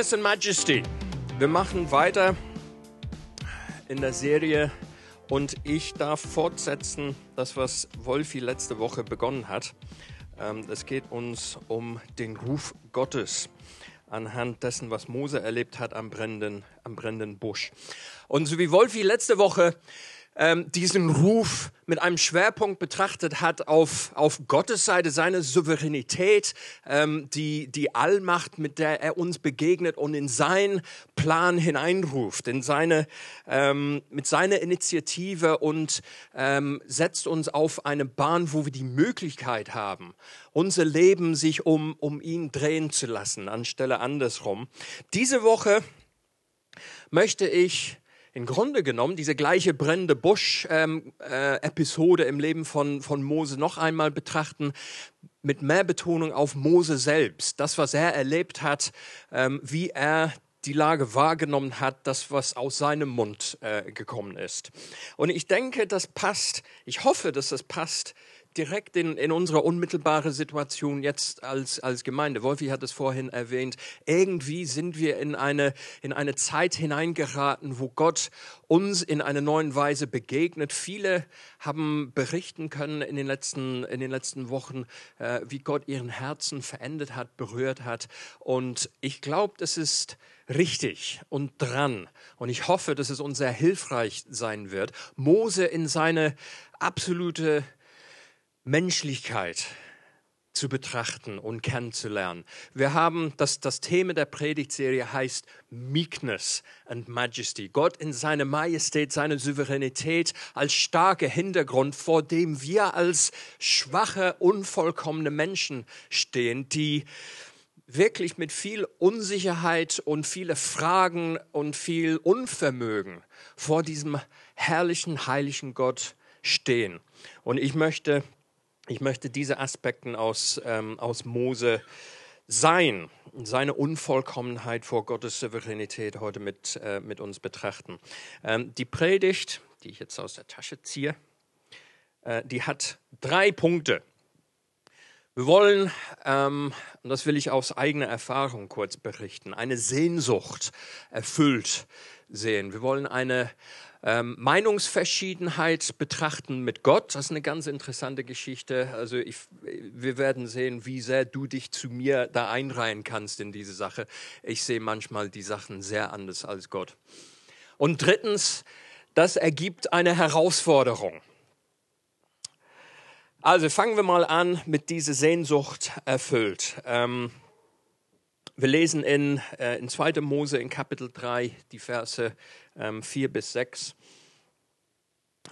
Meekness and Majesty. Wir machen weiter in der Serie und ich darf fortsetzen, das, was Wolfi letzte Woche begonnen hat. Ähm, es geht uns um den Ruf Gottes anhand dessen, was Mose erlebt hat am brennenden, am brennenden Busch. Und so wie Wolfi letzte Woche ähm, diesen Ruf mit einem Schwerpunkt betrachtet hat auf, auf Gottes Seite, seine Souveränität, ähm, die, die Allmacht, mit der er uns begegnet und in seinen Plan hineinruft, in seine, ähm, mit seiner Initiative und ähm, setzt uns auf eine Bahn, wo wir die Möglichkeit haben, unser Leben sich um, um ihn drehen zu lassen, anstelle andersrum. Diese Woche möchte ich im Grunde genommen diese gleiche brennende Busch-Episode ähm, äh, im Leben von, von Mose noch einmal betrachten, mit mehr Betonung auf Mose selbst, das, was er erlebt hat, ähm, wie er die Lage wahrgenommen hat, das, was aus seinem Mund äh, gekommen ist. Und ich denke, das passt, ich hoffe, dass das passt direkt in, in unsere unmittelbare Situation jetzt als, als Gemeinde. Wolfi hat es vorhin erwähnt. Irgendwie sind wir in eine, in eine Zeit hineingeraten, wo Gott uns in einer neuen Weise begegnet. Viele haben berichten können in den letzten, in den letzten Wochen, äh, wie Gott ihren Herzen verändert hat, berührt hat. Und ich glaube, das ist richtig und dran. Und ich hoffe, dass es uns sehr hilfreich sein wird, Mose in seine absolute Menschlichkeit zu betrachten und kennenzulernen. Wir haben das, das Thema der Predigtserie heißt Meekness and Majesty. Gott in seiner Majestät, seiner Souveränität als starker Hintergrund, vor dem wir als schwache, unvollkommene Menschen stehen, die wirklich mit viel Unsicherheit und viele Fragen und viel Unvermögen vor diesem herrlichen, heiligen Gott stehen. Und ich möchte ich möchte diese Aspekte aus, ähm, aus Mose sein, seine Unvollkommenheit vor Gottes Souveränität heute mit, äh, mit uns betrachten. Ähm, die Predigt, die ich jetzt aus der Tasche ziehe, äh, die hat drei Punkte. Wir wollen, ähm, und das will ich aus eigener Erfahrung kurz berichten, eine Sehnsucht erfüllt sehen. Wir wollen eine ähm, Meinungsverschiedenheit betrachten mit Gott. Das ist eine ganz interessante Geschichte. Also ich, wir werden sehen, wie sehr du dich zu mir da einreihen kannst in diese Sache. Ich sehe manchmal die Sachen sehr anders als Gott. Und drittens, das ergibt eine Herausforderung. Also fangen wir mal an mit dieser Sehnsucht erfüllt. Ähm, wir lesen in, äh, in 2. Mose in Kapitel 3 die Verse ähm, 4 bis 6.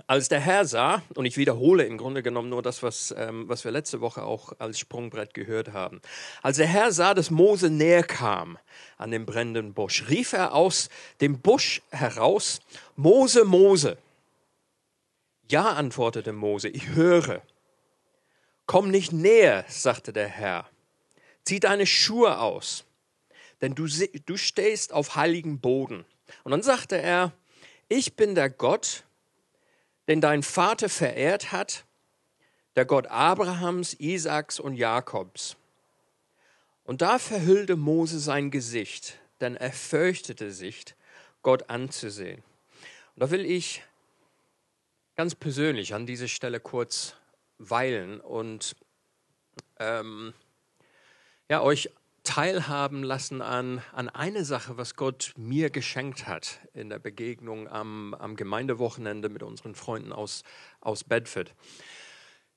Als der Herr sah, und ich wiederhole im Grunde genommen nur das, was, ähm, was wir letzte Woche auch als Sprungbrett gehört haben. Als der Herr sah, dass Mose näher kam an dem brennenden Busch, rief er aus dem Busch heraus, Mose, Mose. Ja, antwortete Mose, ich höre. Komm nicht näher, sagte der Herr. Zieh deine Schuhe aus denn du, du stehst auf heiligem Boden. Und dann sagte er, ich bin der Gott, den dein Vater verehrt hat, der Gott Abrahams, Isaaks und Jakobs. Und da verhüllte Mose sein Gesicht, denn er fürchtete sich, Gott anzusehen. Und da will ich ganz persönlich an dieser Stelle kurz weilen und ähm, ja, euch teilhaben lassen an, an eine Sache, was Gott mir geschenkt hat in der Begegnung am, am Gemeindewochenende mit unseren Freunden aus, aus Bedford.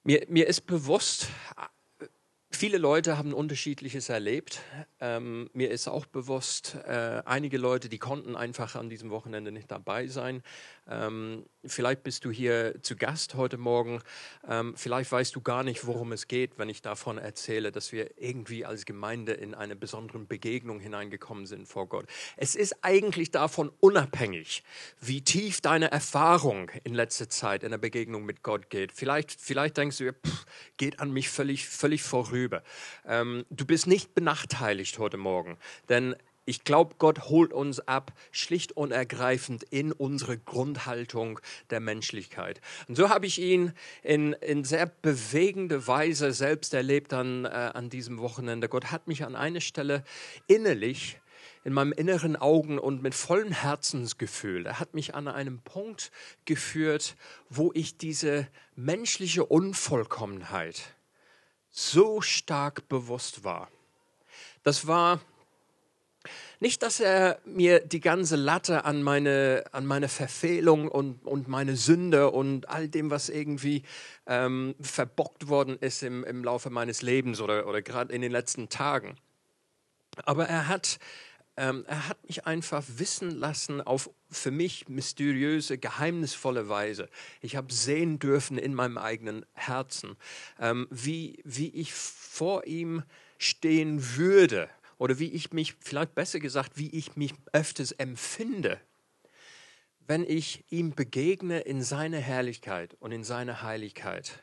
Mir, mir ist bewusst, Viele Leute haben unterschiedliches erlebt. Ähm, mir ist auch bewusst, äh, einige Leute, die konnten einfach an diesem Wochenende nicht dabei sein. Ähm, vielleicht bist du hier zu Gast heute Morgen. Ähm, vielleicht weißt du gar nicht, worum es geht, wenn ich davon erzähle, dass wir irgendwie als Gemeinde in eine besondere Begegnung hineingekommen sind vor Gott. Es ist eigentlich davon unabhängig, wie tief deine Erfahrung in letzter Zeit in der Begegnung mit Gott geht. Vielleicht, vielleicht denkst du, pff, geht an mich völlig, völlig vorüber. Ähm, du bist nicht benachteiligt heute Morgen, denn ich glaube, Gott holt uns ab, schlicht und ergreifend in unsere Grundhaltung der Menschlichkeit. Und so habe ich ihn in, in sehr bewegende Weise selbst erlebt an, äh, an diesem Wochenende. Gott hat mich an eine Stelle innerlich in meinem inneren Augen und mit vollem Herzensgefühl. Er hat mich an einem Punkt geführt, wo ich diese menschliche Unvollkommenheit so stark bewusst war. Das war nicht, dass er mir die ganze Latte an meine, an meine Verfehlung und, und meine Sünde und all dem, was irgendwie ähm, verbockt worden ist im, im Laufe meines Lebens oder, oder gerade in den letzten Tagen. Aber er hat, ähm, er hat mich einfach wissen lassen auf für mich mysteriöse, geheimnisvolle Weise. Ich habe sehen dürfen in meinem eigenen Herzen, ähm, wie, wie ich vor ihm stehen würde oder wie ich mich, vielleicht besser gesagt, wie ich mich öfters empfinde, wenn ich ihm begegne in seiner Herrlichkeit und in seiner Heiligkeit.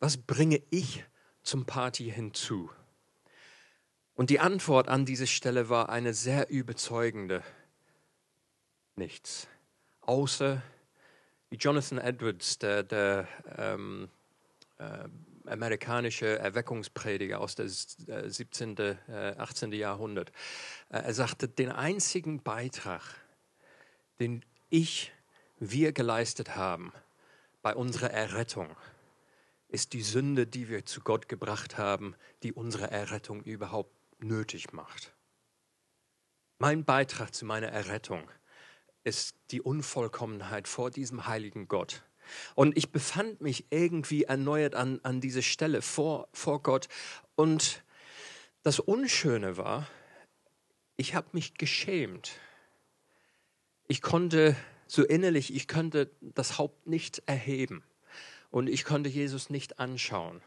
Was bringe ich zum Party hinzu? Und die Antwort an diese Stelle war eine sehr überzeugende. Nichts. Außer wie Jonathan Edwards, der, der ähm, äh, amerikanische Erweckungsprediger aus dem 17., 18. Jahrhundert. Äh, er sagte, den einzigen Beitrag, den ich, wir geleistet haben bei unserer Errettung, ist die Sünde, die wir zu Gott gebracht haben, die unsere Errettung überhaupt nötig macht. Mein Beitrag zu meiner Errettung ist die Unvollkommenheit vor diesem heiligen Gott und ich befand mich irgendwie erneuert an, an diese Stelle vor, vor Gott. Und das Unschöne war, ich habe mich geschämt. Ich konnte so innerlich, ich konnte das Haupt nicht erheben und ich konnte Jesus nicht anschauen.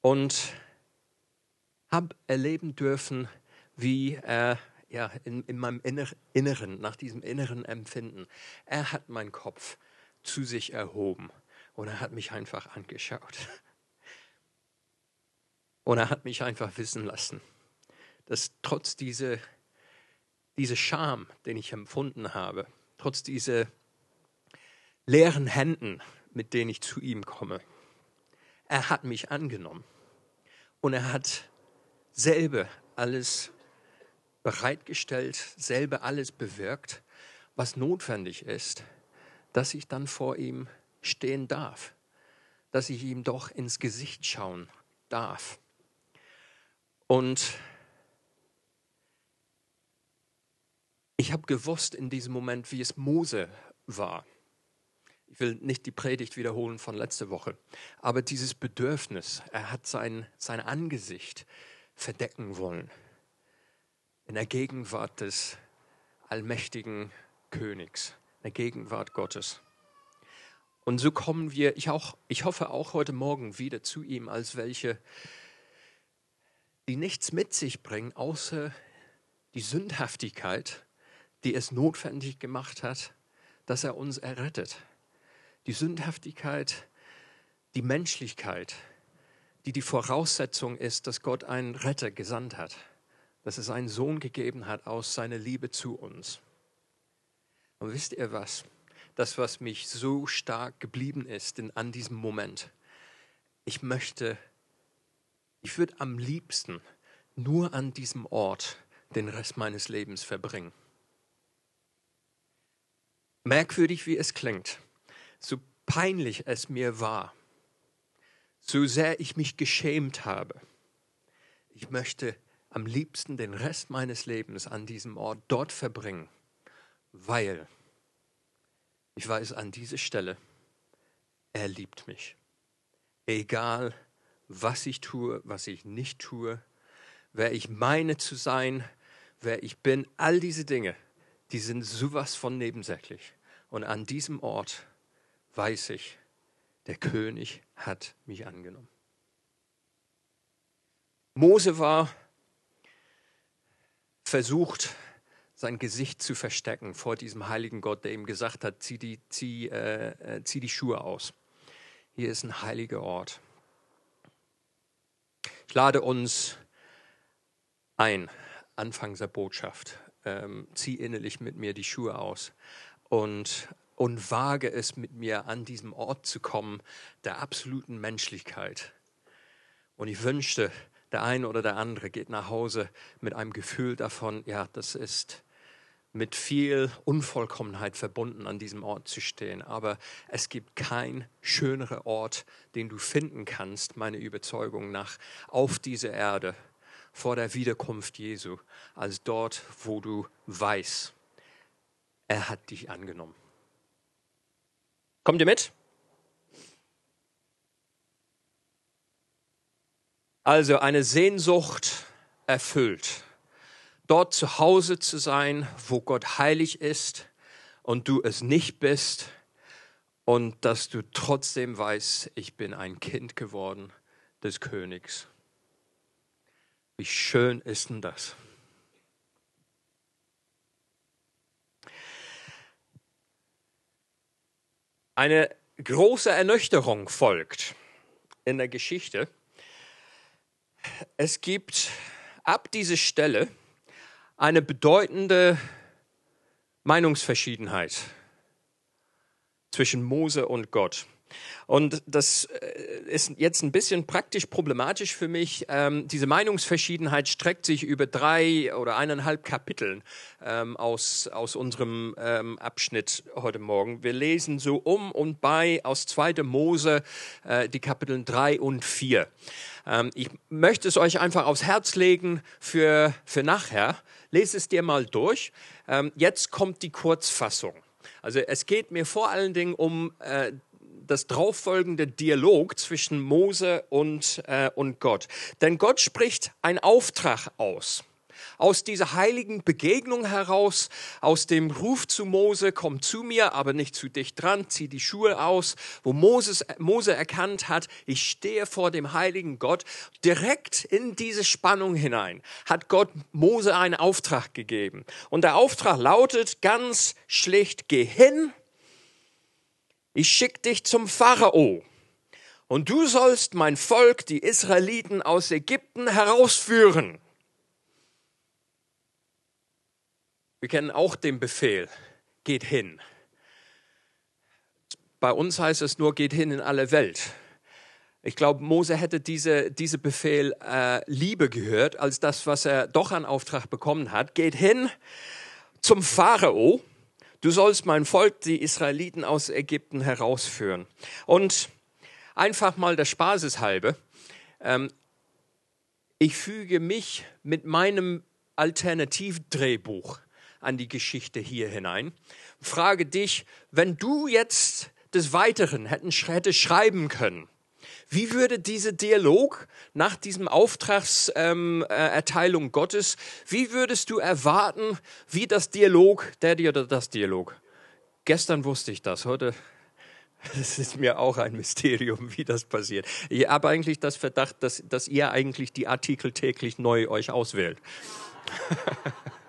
Und habe erleben dürfen, wie er ja, in, in meinem Inneren, nach diesem inneren Empfinden, er hat meinen Kopf zu sich erhoben und er hat mich einfach angeschaut. Und er hat mich einfach wissen lassen, dass trotz dieser diese Scham, den ich empfunden habe, trotz dieser leeren Händen, mit denen ich zu ihm komme, er hat mich angenommen und er hat selber alles bereitgestellt, selber alles bewirkt, was notwendig ist, dass ich dann vor ihm stehen darf, dass ich ihm doch ins Gesicht schauen darf. Und ich habe gewusst in diesem Moment, wie es Mose war. Ich will nicht die Predigt wiederholen von letzter Woche, aber dieses Bedürfnis, er hat sein, sein Angesicht verdecken wollen in der Gegenwart des allmächtigen Königs der Gegenwart Gottes. Und so kommen wir, ich, auch, ich hoffe auch heute Morgen wieder zu ihm als welche, die nichts mit sich bringen, außer die Sündhaftigkeit, die es notwendig gemacht hat, dass er uns errettet. Die Sündhaftigkeit, die Menschlichkeit, die die Voraussetzung ist, dass Gott einen Retter gesandt hat, dass es einen Sohn gegeben hat aus seiner Liebe zu uns. Und wisst ihr was? Das, was mich so stark geblieben ist in, an diesem Moment. Ich möchte, ich würde am liebsten nur an diesem Ort den Rest meines Lebens verbringen. Merkwürdig, wie es klingt, so peinlich es mir war, so sehr ich mich geschämt habe, ich möchte am liebsten den Rest meines Lebens an diesem Ort dort verbringen weil ich weiß an dieser Stelle, er liebt mich. Egal, was ich tue, was ich nicht tue, wer ich meine zu sein, wer ich bin, all diese Dinge, die sind sowas von nebensächlich. Und an diesem Ort weiß ich, der König hat mich angenommen. Mose war versucht, sein Gesicht zu verstecken vor diesem heiligen Gott, der ihm gesagt hat, zieh die, zieh, äh, äh zieh die Schuhe aus. Hier ist ein heiliger Ort. Ich lade uns ein, Anfang der Botschaft, ähm, zieh innerlich mit mir die Schuhe aus und, und wage es mit mir an diesem Ort zu kommen, der absoluten Menschlichkeit. Und ich wünschte, der eine oder der andere geht nach Hause mit einem Gefühl davon, ja, das ist mit viel Unvollkommenheit verbunden, an diesem Ort zu stehen. Aber es gibt kein schöneren Ort, den du finden kannst, meine Überzeugung nach, auf dieser Erde vor der Wiederkunft Jesu, als dort, wo du weißt, er hat dich angenommen. Kommt ihr mit? Also eine Sehnsucht erfüllt dort zu Hause zu sein, wo Gott heilig ist und du es nicht bist und dass du trotzdem weißt, ich bin ein Kind geworden des Königs. Wie schön ist denn das? Eine große Ernüchterung folgt in der Geschichte. Es gibt ab dieser Stelle eine bedeutende Meinungsverschiedenheit zwischen Mose und Gott. Und das äh, ist jetzt ein bisschen praktisch problematisch für mich. Ähm, diese Meinungsverschiedenheit streckt sich über drei oder eineinhalb Kapiteln ähm, aus, aus unserem ähm, Abschnitt heute Morgen. Wir lesen so um und bei aus 2. Mose äh, die Kapitel 3 und 4. Ähm, ich möchte es euch einfach aufs Herz legen für, für nachher. Lese es dir mal durch. Ähm, jetzt kommt die Kurzfassung. Also es geht mir vor allen Dingen um äh, das drauffolgende Dialog zwischen Mose und, äh, und Gott. Denn Gott spricht einen Auftrag aus aus dieser heiligen Begegnung heraus, aus dem Ruf zu Mose, komm zu mir, aber nicht zu dicht dran, zieh die Schuhe aus, wo Moses, Mose erkannt hat, ich stehe vor dem heiligen Gott, direkt in diese Spannung hinein hat Gott Mose einen Auftrag gegeben. Und der Auftrag lautet ganz schlicht, geh hin, ich schick dich zum Pharao. Und du sollst mein Volk, die Israeliten aus Ägypten herausführen. Wir kennen auch den Befehl, geht hin. Bei uns heißt es nur, geht hin in alle Welt. Ich glaube, Mose hätte diese, diese Befehl äh, Liebe gehört, als das, was er doch an Auftrag bekommen hat. Geht hin zum Pharao. Du sollst mein Volk, die Israeliten aus Ägypten herausführen. Und einfach mal der Spaßes halbe, ähm, ich füge mich mit meinem Alternativdrehbuch an die Geschichte hier hinein. Frage dich, wenn du jetzt des Weiteren hättest schreiben können, wie würde dieser Dialog nach diesem Auftragserteilung ähm, Gottes, wie würdest du erwarten, wie das Dialog, der oder das Dialog? Gestern wusste ich das, heute das ist mir auch ein Mysterium, wie das passiert. Ich habe eigentlich das Verdacht, dass, dass ihr eigentlich die Artikel täglich neu euch auswählt.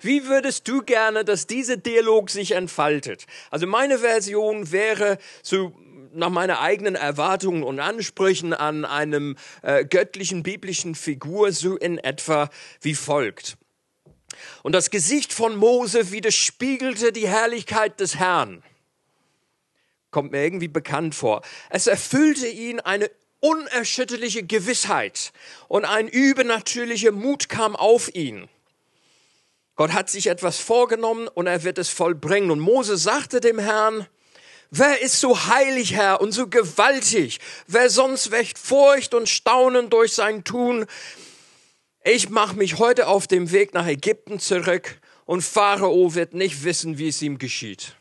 Wie würdest du gerne, dass dieser Dialog sich entfaltet? Also meine Version wäre so nach meiner eigenen Erwartungen und Ansprüchen an einem äh, göttlichen biblischen Figur so in etwa wie folgt. Und das Gesicht von Mose widerspiegelte die Herrlichkeit des Herrn. Kommt mir irgendwie bekannt vor. Es erfüllte ihn eine unerschütterliche Gewissheit und ein übernatürlicher Mut kam auf ihn. Gott hat sich etwas vorgenommen und er wird es vollbringen. Und Mose sagte dem Herrn, Wer ist so heilig, Herr, und so gewaltig? Wer sonst wächt Furcht und Staunen durch sein Tun? Ich mache mich heute auf dem Weg nach Ägypten zurück und Pharao wird nicht wissen, wie es ihm geschieht.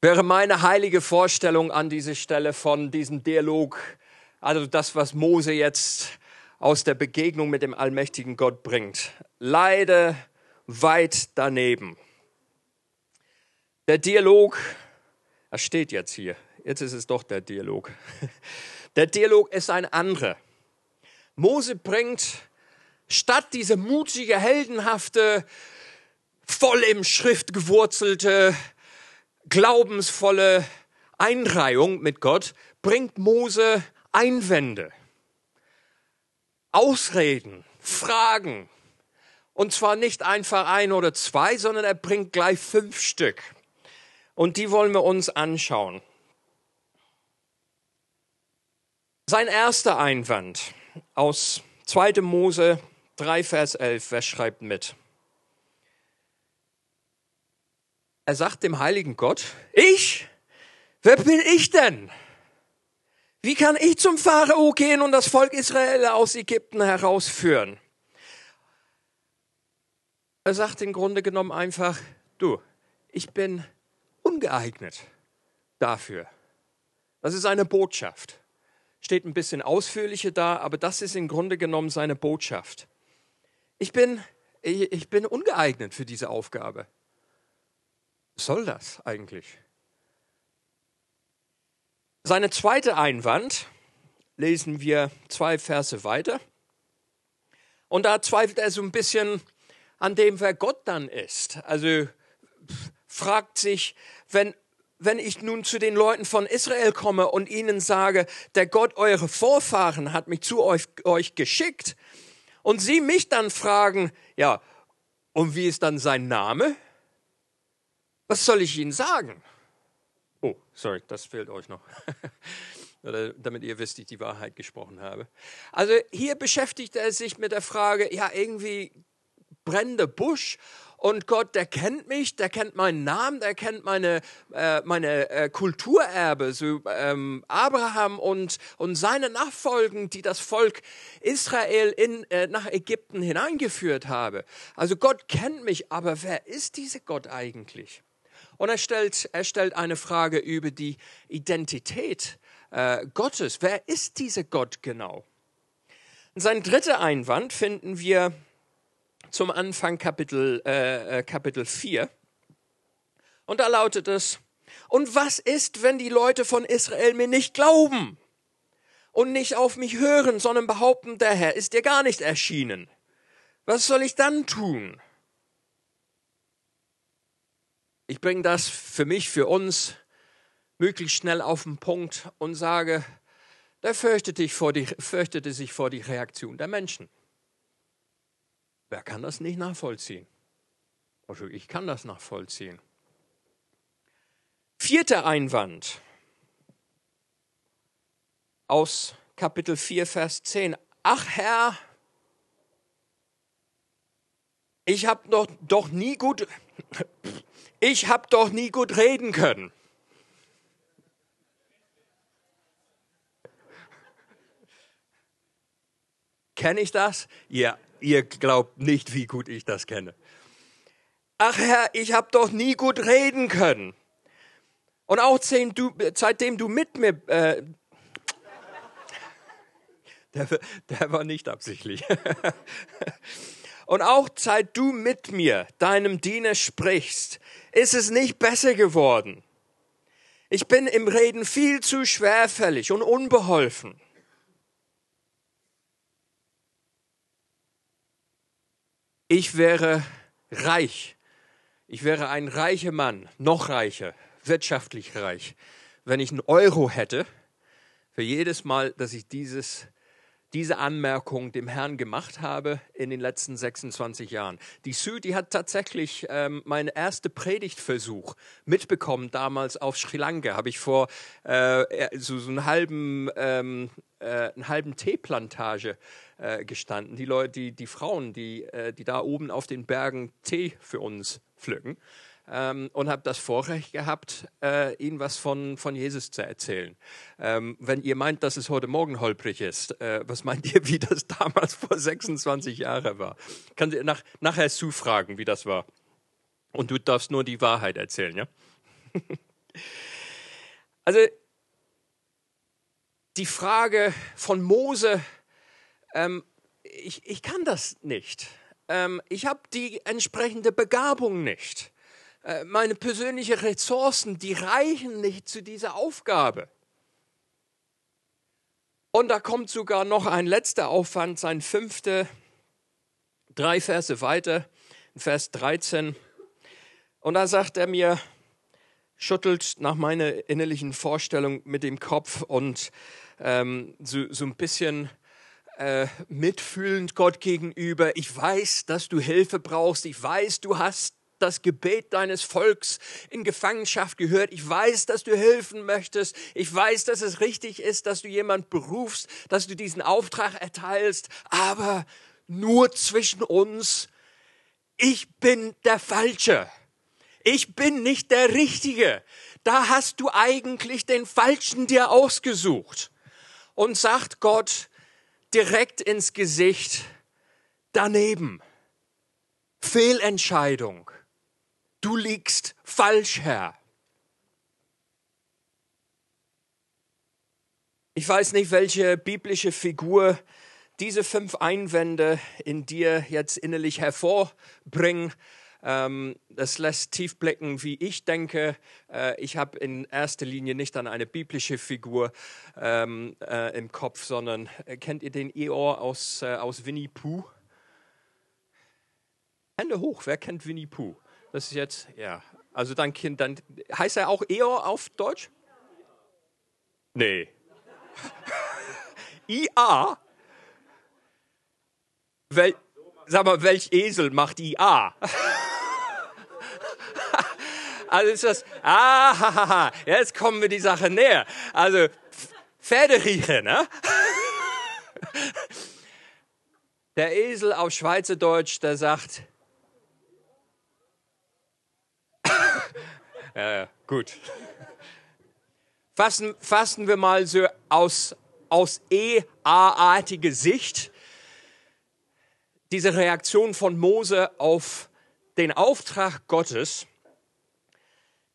wäre meine heilige Vorstellung an dieser Stelle von diesem Dialog, also das, was Mose jetzt aus der Begegnung mit dem allmächtigen Gott bringt. Leider weit daneben. Der Dialog, er steht jetzt hier, jetzt ist es doch der Dialog. Der Dialog ist ein anderer. Mose bringt statt diese mutige, heldenhafte, voll im Schrift gewurzelte, glaubensvolle Einreihung mit Gott, bringt Mose Einwände, Ausreden, Fragen. Und zwar nicht einfach ein oder zwei, sondern er bringt gleich fünf Stück. Und die wollen wir uns anschauen. Sein erster Einwand aus 2. Mose 3, Vers 11, wer schreibt mit? Er sagt dem heiligen Gott, ich? Wer bin ich denn? Wie kann ich zum Pharao gehen und das Volk Israel aus Ägypten herausführen? Er sagt im Grunde genommen einfach, du, ich bin ungeeignet dafür. Das ist eine Botschaft. Steht ein bisschen ausführlicher da, aber das ist im Grunde genommen seine Botschaft. Ich bin, ich, ich bin ungeeignet für diese Aufgabe. Was soll das eigentlich? Seine zweite Einwand lesen wir zwei Verse weiter. Und da zweifelt er so ein bisschen an dem, wer Gott dann ist. Also fragt sich, wenn, wenn ich nun zu den Leuten von Israel komme und ihnen sage, der Gott eure Vorfahren hat mich zu euch, euch geschickt, und sie mich dann fragen, ja, und wie ist dann sein Name? Was soll ich ihnen sagen? Oh, sorry, das fehlt euch noch. damit ihr wisst, ich die Wahrheit gesprochen habe. Also hier beschäftigt er sich mit der Frage, ja, irgendwie brennender Busch und Gott, der kennt mich, der kennt meinen Namen, der kennt meine, äh, meine äh, Kulturerbe, so ähm, Abraham und, und seine Nachfolgen, die das Volk Israel in, äh, nach Ägypten hineingeführt habe. Also Gott kennt mich, aber wer ist dieser Gott eigentlich? Und er stellt, er stellt eine Frage über die Identität äh, Gottes. Wer ist dieser Gott genau? Und sein dritter Einwand finden wir zum Anfang Kapitel, äh, äh Kapitel 4. Und da lautet es, und was ist, wenn die Leute von Israel mir nicht glauben und nicht auf mich hören, sondern behaupten, der Herr ist dir gar nicht erschienen? Was soll ich dann tun? Ich bringe das für mich, für uns möglichst schnell auf den Punkt und sage, der fürchtete, vor die, fürchtete sich vor die Reaktion der Menschen. Wer kann das nicht nachvollziehen? Also ich kann das nachvollziehen. Vierter Einwand aus Kapitel 4, Vers 10. Ach Herr, ich habe doch, doch nie gut, ich habe doch nie gut reden können. Kenne ich das? Ja, ihr glaubt nicht, wie gut ich das kenne. Ach Herr, ich habe doch nie gut reden können. Und auch seitdem du mit mir... Äh, der, der war nicht absichtlich. Und auch seit du mit mir, deinem Diener, sprichst, ist es nicht besser geworden. Ich bin im Reden viel zu schwerfällig und unbeholfen. Ich wäre reich. Ich wäre ein reicher Mann, noch reicher, wirtschaftlich reich, wenn ich einen Euro hätte für jedes Mal, dass ich dieses diese Anmerkung dem Herrn gemacht habe in den letzten 26 Jahren. Die Sue, die hat tatsächlich ähm, meinen ersten Predigtversuch mitbekommen, damals auf Sri Lanka. Habe ich vor äh, so, so einen halben, ähm, äh, einen halben Teeplantage äh, gestanden. Die Leute, die, die Frauen, die, äh, die da oben auf den Bergen Tee für uns pflücken ähm, und habe das Vorrecht gehabt, äh, Ihnen was von, von Jesus zu erzählen. Ähm, wenn ihr meint, dass es heute Morgen holprig ist, äh, was meint ihr, wie das damals vor 26 Jahren war? Kann Sie nach, nachher zufragen, wie das war. Und du darfst nur die Wahrheit erzählen, ja? Also die Frage von Mose, ähm, ich, ich kann das nicht. Ähm, ich habe die entsprechende Begabung nicht. Äh, meine persönlichen Ressourcen, die reichen nicht zu dieser Aufgabe. Und da kommt sogar noch ein letzter Aufwand, sein fünfter, drei Verse weiter, Vers 13. Und da sagt er mir, schüttelt nach meiner innerlichen Vorstellung mit dem Kopf und ähm, so, so ein bisschen äh, mitfühlend Gott gegenüber. Ich weiß, dass du Hilfe brauchst. Ich weiß, du hast das Gebet deines Volks in Gefangenschaft gehört. Ich weiß, dass du helfen möchtest. Ich weiß, dass es richtig ist, dass du jemand berufst, dass du diesen Auftrag erteilst. Aber nur zwischen uns, ich bin der Falsche. Ich bin nicht der Richtige. Da hast du eigentlich den Falschen dir ausgesucht. Und sagt Gott direkt ins Gesicht, daneben. Fehlentscheidung du liegst falsch, Herr. Ich weiß nicht, welche biblische Figur diese fünf Einwände in dir jetzt innerlich hervorbringen. Ähm, das lässt tief blicken, wie ich denke. Äh, ich habe in erster Linie nicht an eine biblische Figur ähm, äh, im Kopf, sondern äh, kennt ihr den Eeyore aus, aus Winnie Pooh? Hände hoch, wer kennt Winnie Pooh? Das ist jetzt, ja. Also dein Kind, dann heißt er auch Eor auf Deutsch? Nee. IA? Wel, sag mal, welch Esel macht IA? also ist das, ah, jetzt kommen wir die Sache näher. Also, Pferderieche, ne? Der Esel auf Schweizerdeutsch, der sagt, Ja, gut. Fassen, fassen wir mal so aus, aus EA-artiger Sicht diese Reaktion von Mose auf den Auftrag Gottes.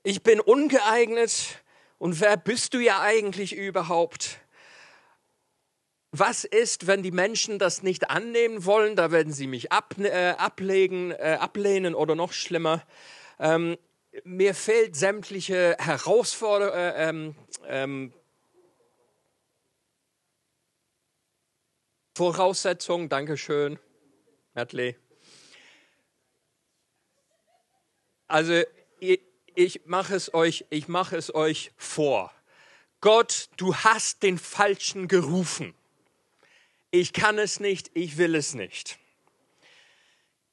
Ich bin ungeeignet und wer bist du ja eigentlich überhaupt? Was ist, wenn die Menschen das nicht annehmen wollen? Da werden sie mich ab, äh, ablegen, äh, ablehnen oder noch schlimmer. Ähm, mir fehlt sämtliche Herausforderungen, äh, ähm, ähm, Voraussetzungen, Dankeschön, Natalie. Also ich, ich mache es euch, ich mache es euch vor. Gott, du hast den Falschen gerufen. Ich kann es nicht, ich will es nicht.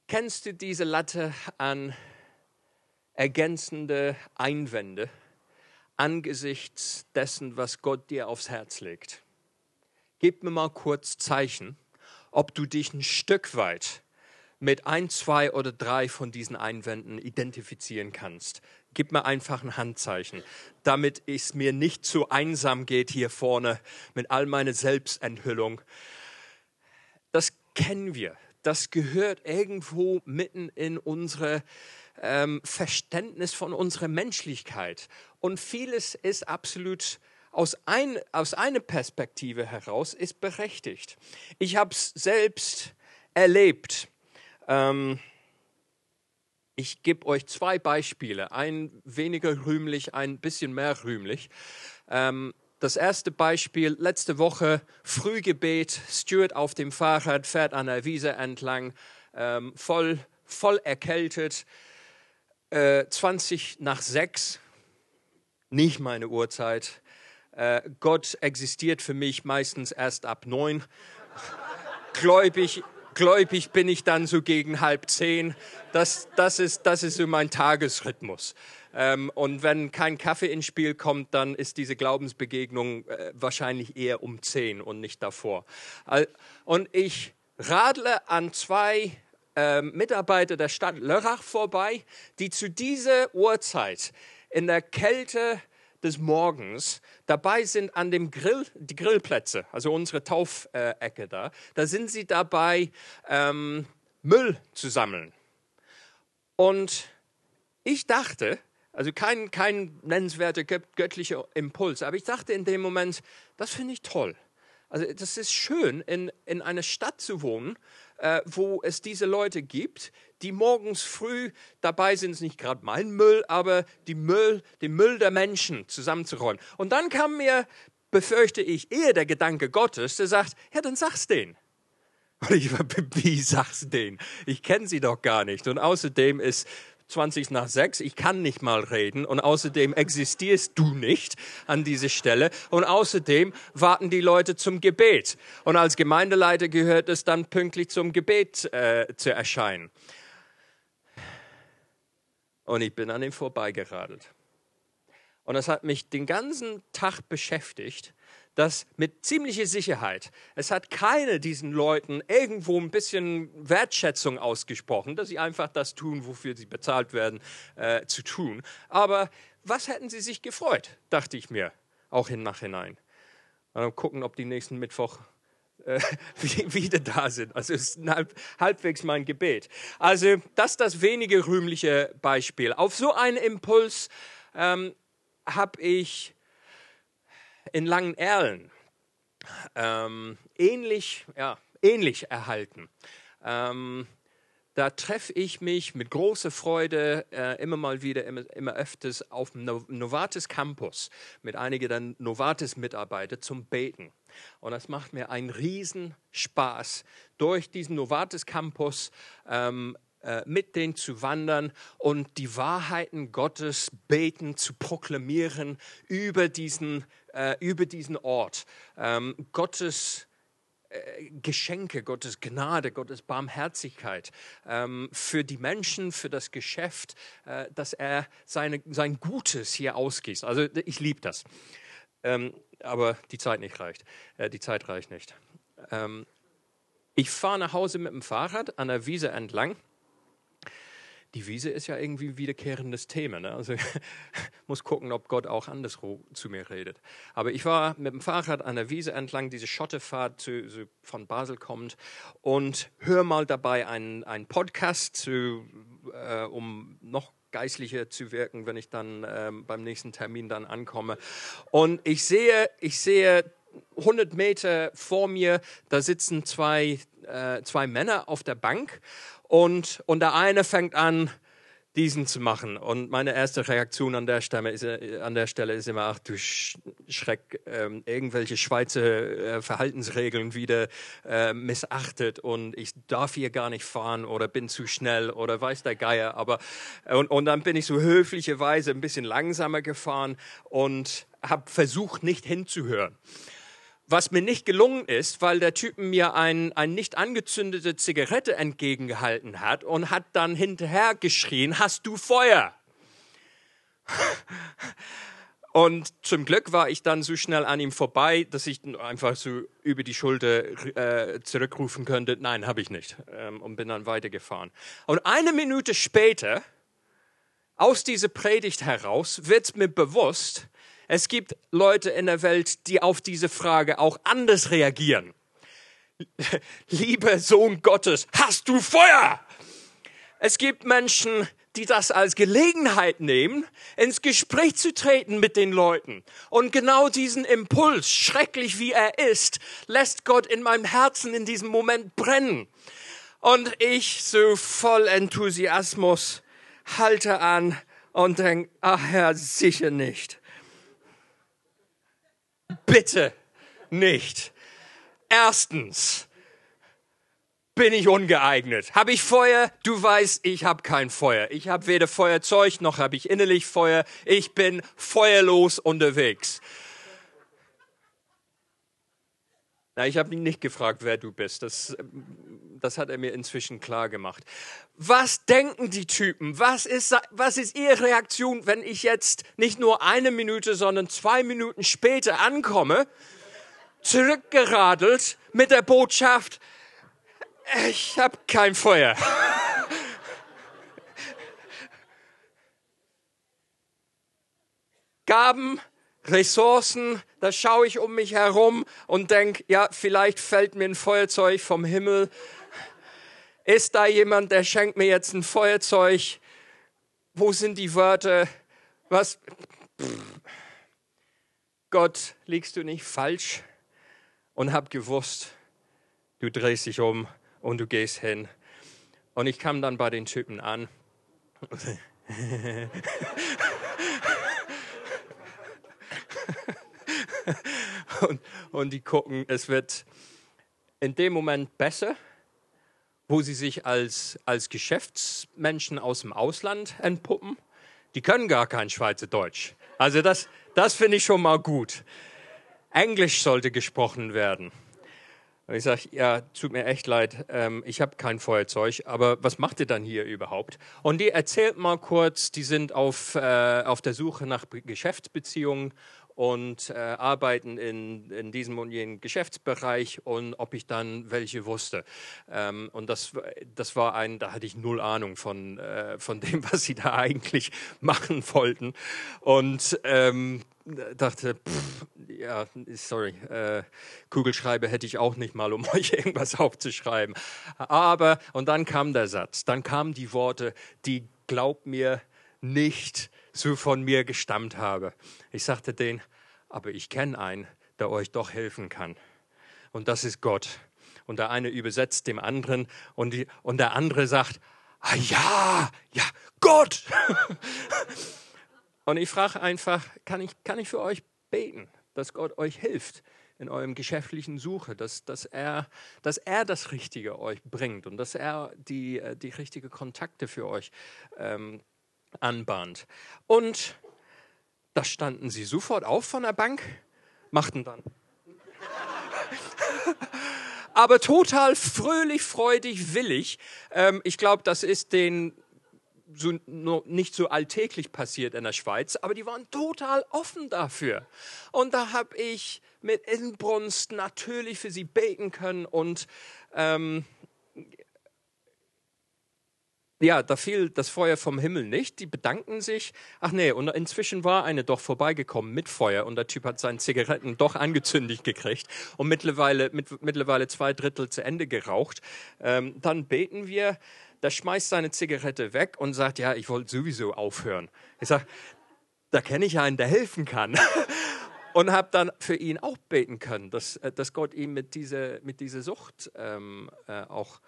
Kennst du diese Latte an ergänzende Einwände angesichts dessen, was Gott dir aufs Herz legt. Gib mir mal kurz Zeichen, ob du dich ein Stück weit mit ein, zwei oder drei von diesen Einwänden identifizieren kannst. Gib mir einfach ein Handzeichen, damit es mir nicht zu einsam geht hier vorne mit all meiner Selbstenthüllung. Das kennen wir. Das gehört irgendwo mitten in unsere ähm, Verständnis von unserer Menschlichkeit. Und vieles ist absolut aus, ein, aus einer Perspektive heraus ist berechtigt. Ich habe es selbst erlebt. Ähm, ich gebe euch zwei Beispiele, ein weniger rühmlich, ein bisschen mehr rühmlich. Ähm, das erste Beispiel, letzte Woche Frühgebet, Stuart auf dem Fahrrad fährt an der Wiese entlang, ähm, voll, voll erkältet, äh, 20 nach 6, nicht meine Uhrzeit. Äh, Gott existiert für mich meistens erst ab 9. gläubig, gläubig bin ich dann so gegen halb zehn. Das, das, ist, das ist so mein Tagesrhythmus. Ähm, und wenn kein Kaffee ins Spiel kommt, dann ist diese Glaubensbegegnung äh, wahrscheinlich eher um zehn und nicht davor. Und ich radle an zwei äh, Mitarbeiter der Stadt Lörrach vorbei, die zu dieser Uhrzeit in der Kälte des Morgens dabei sind an dem Grill, die Grillplätze, also unsere Taufecke da, da sind sie dabei, ähm, Müll zu sammeln. Und ich dachte, Also kein, kein nennenswerter göttlicher Impuls. Aber ich dachte in dem Moment, das finde ich toll. Also das ist schön, in, in einer Stadt zu wohnen, äh, wo es diese Leute gibt, die morgens früh dabei sind, es nicht gerade mein Müll, aber die Müll, den Müll der Menschen zusammenzuräumen. Und dann kam mir, befürchte ich, eher der Gedanke Gottes, der sagt, ja, dann sag's denen. Und ich wie sag's denen? Ich kenne sie doch gar nicht. Und außerdem ist 20 nach 6, ich kann nicht mal reden. Und außerdem existierst du nicht an dieser Stelle. Und außerdem warten die Leute zum Gebet. Und als Gemeindeleiter gehört es dann pünktlich zum Gebet äh, zu erscheinen. Und ich bin an ihm vorbeigeradelt. Und das hat mich den ganzen Tag beschäftigt dass mit ziemlicher Sicherheit, es hat keine diesen Leuten irgendwo ein bisschen Wertschätzung ausgesprochen, dass sie einfach das tun, wofür sie bezahlt werden, äh, zu tun. Aber was hätten sie sich gefreut, dachte ich mir, auch im Nachhinein. Mal gucken, ob die nächsten Mittwoch äh, wieder da sind. Also ist halb, halbwegs mein Gebet. Also das ist das wenige rühmliche Beispiel. Auf so einen Impuls ähm, habe ich in Langen Erlen ähm, ähnlich, ja, ähnlich erhalten. Ähm, da treffe ich mich mit großer Freude äh, immer mal wieder, immer, immer öfters auf dem Novartis Campus mit einigen der Novartis-Mitarbeiter zum Beten. Und das macht mir einen riesen Spaß, durch diesen Novartis Campus ähm, äh, mit denen zu wandern und die Wahrheiten Gottes beten, zu proklamieren über diesen, äh, über diesen Ort. Ähm, Gottes äh, Geschenke, Gottes Gnade, Gottes Barmherzigkeit ähm, für die Menschen, für das Geschäft, äh, dass er seine, sein Gutes hier ausgießt. Also ich liebe das. Ähm, aber die Zeit nicht reicht. Äh, die Zeit reicht nicht. Ähm, ich fahre nach Hause mit dem Fahrrad an der Wiese entlang die Wiese ist ja irgendwie ein wiederkehrendes Thema. Ne? Also muss gucken, ob Gott auch anderswo zu mir redet. Aber ich war mit dem Fahrrad an der Wiese entlang, diese Schottefahrt zu, so von Basel kommt und höre mal dabei einen, einen Podcast, zu, äh, um noch geistlicher zu wirken, wenn ich dann ähm, beim nächsten Termin dann ankomme. Und ich sehe, ich sehe 100 Meter vor mir, da sitzen zwei, äh, zwei Männer auf der Bank und, und der eine fängt an, diesen zu machen. Und meine erste Reaktion an der Stelle ist, äh, an der Stelle ist immer, ach du Schreck, ähm, irgendwelche Schweizer äh, Verhaltensregeln wieder äh, missachtet und ich darf hier gar nicht fahren oder bin zu schnell oder weiß der Geier. Aber, und, und dann bin ich so höflicherweise ein bisschen langsamer gefahren und habe versucht, nicht hinzuhören was mir nicht gelungen ist, weil der Typ mir ein, ein nicht angezündete Zigarette entgegengehalten hat und hat dann hinterher geschrien, hast du Feuer? Und zum Glück war ich dann so schnell an ihm vorbei, dass ich einfach so über die Schulter äh, zurückrufen könnte, nein, habe ich nicht. Ähm, und bin dann weitergefahren. Und eine Minute später, aus dieser Predigt heraus, wird mir bewusst, es gibt Leute in der Welt, die auf diese Frage auch anders reagieren. Lieber Sohn Gottes, hast du Feuer? Es gibt Menschen, die das als Gelegenheit nehmen, ins Gespräch zu treten mit den Leuten. Und genau diesen Impuls, schrecklich wie er ist, lässt Gott in meinem Herzen in diesem Moment brennen. Und ich, so voll Enthusiasmus, halte an und denke, ach Herr, sicher nicht. Bitte nicht. Erstens bin ich ungeeignet. Habe ich Feuer? Du weißt, ich habe kein Feuer. Ich habe weder Feuerzeug noch habe ich innerlich Feuer. Ich bin feuerlos unterwegs. Na, ich habe ihn nicht gefragt, wer du bist. Das, das hat er mir inzwischen klar gemacht. Was denken die Typen? Was ist, was ist ihre Reaktion, wenn ich jetzt nicht nur eine Minute, sondern zwei Minuten später ankomme, zurückgeradelt mit der Botschaft, ich habe kein Feuer. Gaben Ressourcen, da schaue ich um mich herum und denke, ja, vielleicht fällt mir ein Feuerzeug vom Himmel. Ist da jemand, der schenkt mir jetzt ein Feuerzeug? Wo sind die Wörter? was? Gott, liegst du nicht falsch? Und hab gewusst, du drehst dich um und du gehst hin. Und ich kam dann bei den Typen an. und, und die gucken, es wird in dem Moment besser, wo sie sich als, als Geschäftsmenschen aus dem Ausland entpuppen. Die können gar kein Schweizerdeutsch. Also das, das finde ich schon mal gut. Englisch sollte gesprochen werden. Und ich sage, ja, tut mir echt leid, ähm, ich habe kein Feuerzeug, aber was macht ihr dann hier überhaupt? Und die erzählt mal kurz, die sind auf, äh, auf der Suche nach Geschäftsbeziehungen und äh, arbeiten in, in diesem und jenem Geschäftsbereich und ob ich dann welche wusste. Ähm, und das, das war ein, da hatte ich null Ahnung von, äh, von dem, was sie da eigentlich machen wollten. Und ähm, dachte, pff, ja, sorry, äh, Kugelschreiber hätte ich auch nicht mal, um euch irgendwas aufzuschreiben. Aber, und dann kam der Satz, dann kamen die Worte, die glaubt mir nicht so von mir gestammt habe. Ich sagte denen, aber ich kenne einen, der euch doch helfen kann. Und das ist Gott. Und der eine übersetzt dem anderen und, die, und der andere sagt, ah ja, ja, Gott. und ich frage einfach, kann ich, kann ich für euch beten, dass Gott euch hilft in eurem geschäftlichen Suche, dass, dass, er, dass er das Richtige euch bringt und dass er die, äh, die richtigen Kontakte für euch ähm, anbahnt. Und da standen sie sofort auf von der Bank, machten dann. Aber total fröhlich, freudig, willig. Ähm, ich glaube, das ist den so, nicht so alltäglich passiert in der Schweiz, aber die waren total offen dafür. Und da habe ich mit Inbrunst natürlich für sie beten können und ähm, ja, da fiel das Feuer vom Himmel nicht. Die bedanken sich. Ach nee, und inzwischen war eine doch vorbeigekommen mit Feuer und der Typ hat seine Zigaretten doch angezündigt gekriegt und mittlerweile, mit, mittlerweile zwei Drittel zu Ende geraucht. Ähm, dann beten wir. Der schmeißt seine Zigarette weg und sagt, ja, ich wollte sowieso aufhören. Ich sage, da kenne ich einen, der helfen kann. und habe dann für ihn auch beten können, dass, äh, dass Gott ihm mit dieser, mit dieser Sucht ähm, äh, auch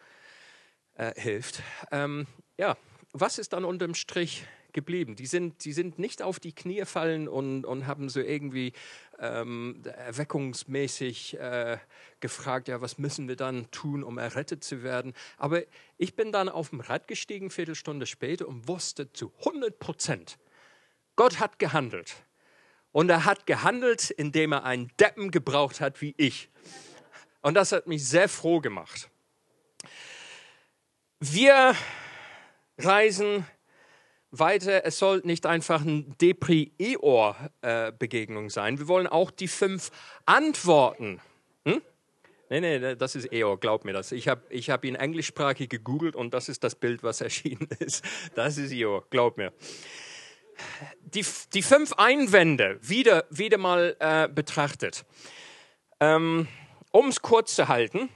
äh, hilft. Ähm, ja, was ist dann unterm Strich geblieben? Die sind, die sind nicht auf die Knie fallen und, und haben so irgendwie ähm, erweckungsmäßig äh, gefragt, ja, was müssen wir dann tun, um errettet zu werden? Aber ich bin dann auf dem Rad gestiegen, Viertelstunde später, und wusste zu 100 Prozent, Gott hat gehandelt. Und er hat gehandelt, indem er einen Deppen gebraucht hat wie ich. Und das hat mich sehr froh gemacht. Wir reisen weiter. Es soll nicht einfach eine Depri-Eor-Begegnung sein. Wir wollen auch die fünf Antworten. Hm? Nee, nee, das ist Eor, glaub mir das. Ich habe ich hab ihn englischsprachig gegoogelt und das ist das Bild, was erschienen ist. Das ist Eor, glaub mir. Die, die fünf Einwände wieder, wieder mal äh, betrachtet. Ähm, um es kurz zu halten,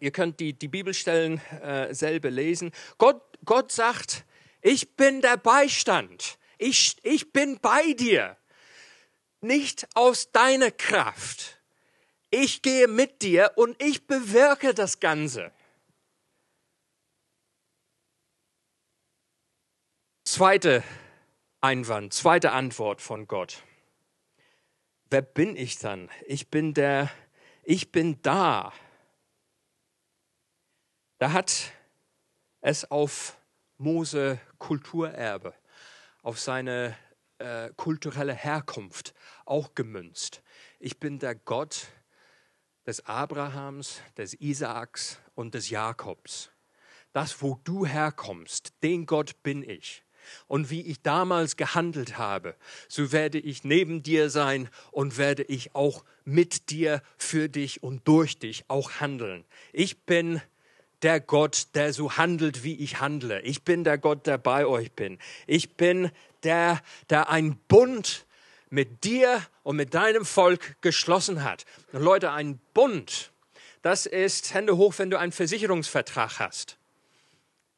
Ihr könnt die, die Bibelstellen äh, selber lesen. Gott, Gott sagt, ich bin der Beistand. Ich, ich bin bei dir. Nicht aus deiner Kraft. Ich gehe mit dir und ich bewirke das Ganze. Zweite Einwand, zweite Antwort von Gott. Wer bin ich dann? Ich bin der, ich bin da. Da hat es auf Mose Kulturerbe, auf seine äh, kulturelle Herkunft auch gemünzt. Ich bin der Gott des Abrahams, des Isaaks und des Jakobs. Das, wo du herkommst, den Gott bin ich. Und wie ich damals gehandelt habe, so werde ich neben dir sein und werde ich auch mit dir, für dich und durch dich auch handeln. Ich bin der Gott, der so handelt, wie ich handle. Ich bin der Gott, der bei euch bin. Ich bin der, der ein Bund mit dir und mit deinem Volk geschlossen hat. Und Leute, ein Bund, das ist Hände hoch, wenn du einen Versicherungsvertrag hast.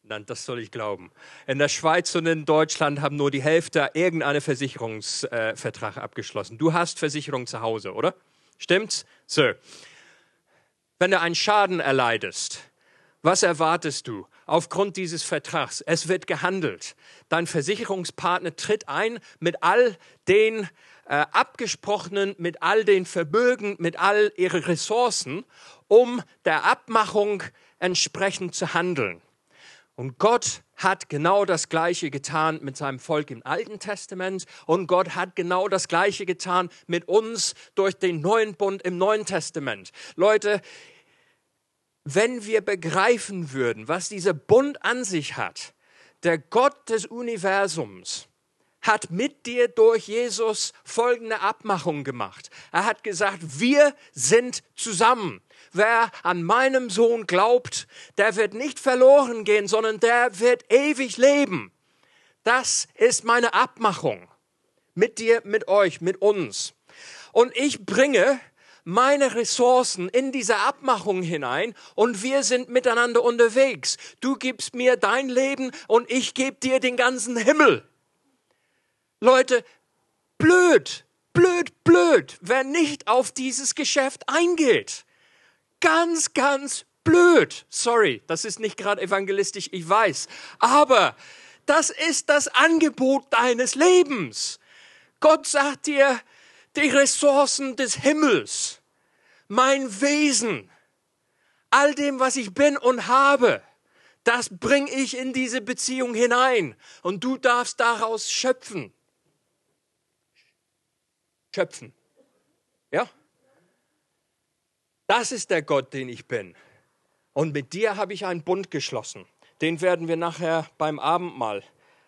Nein, das soll ich glauben. In der Schweiz und in Deutschland haben nur die Hälfte irgendeinen Versicherungsvertrag äh, abgeschlossen. Du hast Versicherung zu Hause, oder? Stimmt's? So. Wenn du einen Schaden erleidest, was erwartest du aufgrund dieses Vertrags? Es wird gehandelt. Dein Versicherungspartner tritt ein mit all den äh, abgesprochenen, mit all den Vermögen, mit all ihren Ressourcen, um der Abmachung entsprechend zu handeln. Und Gott hat genau das Gleiche getan mit seinem Volk im Alten Testament und Gott hat genau das Gleiche getan mit uns durch den neuen Bund im Neuen Testament. Leute, wenn wir begreifen würden, was dieser Bund an sich hat, der Gott des Universums hat mit dir durch Jesus folgende Abmachung gemacht. Er hat gesagt, wir sind zusammen. Wer an meinem Sohn glaubt, der wird nicht verloren gehen, sondern der wird ewig leben. Das ist meine Abmachung mit dir, mit euch, mit uns. Und ich bringe meine Ressourcen in diese Abmachung hinein und wir sind miteinander unterwegs. Du gibst mir dein Leben und ich gebe dir den ganzen Himmel. Leute, blöd, blöd, blöd, wer nicht auf dieses Geschäft eingeht. Ganz, ganz blöd. Sorry, das ist nicht gerade evangelistisch, ich weiß. Aber das ist das Angebot deines Lebens. Gott sagt dir, die Ressourcen des Himmels, mein Wesen, all dem, was ich bin und habe, das bringe ich in diese Beziehung hinein und du darfst daraus schöpfen. Schöpfen. Ja? Das ist der Gott, den ich bin. Und mit dir habe ich einen Bund geschlossen. Den werden wir nachher beim Abendmahl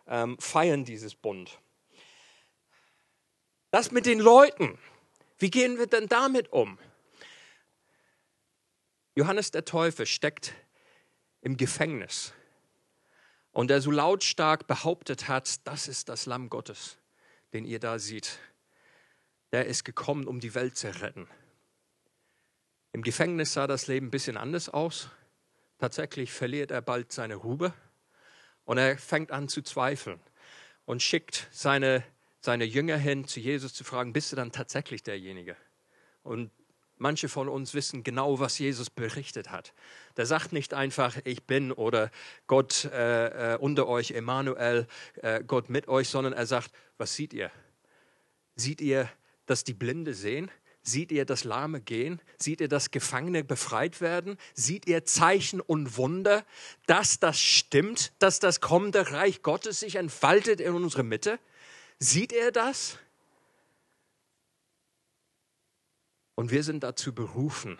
ähm, feiern, dieses Bund. Das mit den Leuten, wie gehen wir denn damit um? Johannes der Täufer steckt im Gefängnis und der so lautstark behauptet hat, das ist das Lamm Gottes, den ihr da seht. Der ist gekommen, um die Welt zu retten. Im Gefängnis sah das Leben ein bisschen anders aus. Tatsächlich verliert er bald seine Ruhe und er fängt an zu zweifeln und schickt seine seine Jünger hin, zu Jesus zu fragen, bist du dann tatsächlich derjenige? Und manche von uns wissen genau, was Jesus berichtet hat. Der sagt nicht einfach, ich bin oder Gott äh, äh, unter euch, Emmanuel, äh, Gott mit euch, sondern er sagt, was seht ihr? Seht ihr, dass die Blinde sehen? Seht ihr das Lahme gehen? Seht ihr, dass Gefangene befreit werden? Seht ihr Zeichen und Wunder, dass das stimmt, dass das kommende Reich Gottes sich entfaltet in unserer Mitte? Sieht er das? Und wir sind dazu berufen,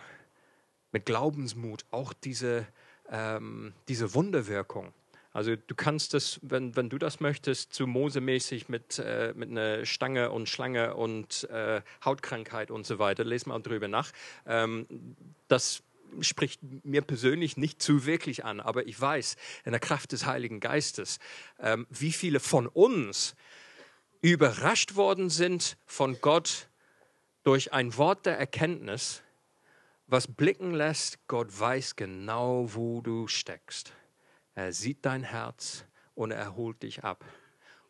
mit Glaubensmut auch diese, ähm, diese Wunderwirkung. Also du kannst das, wenn, wenn du das möchtest, zu Mose-mäßig mit, äh, mit einer Stange und Schlange und äh, Hautkrankheit und so weiter, lesen mal drüber nach. Ähm, das spricht mir persönlich nicht zu wirklich an, aber ich weiß in der Kraft des Heiligen Geistes, ähm, wie viele von uns überrascht worden sind von Gott durch ein Wort der Erkenntnis, was blicken lässt, Gott weiß genau, wo du steckst. Er sieht dein Herz und er holt dich ab.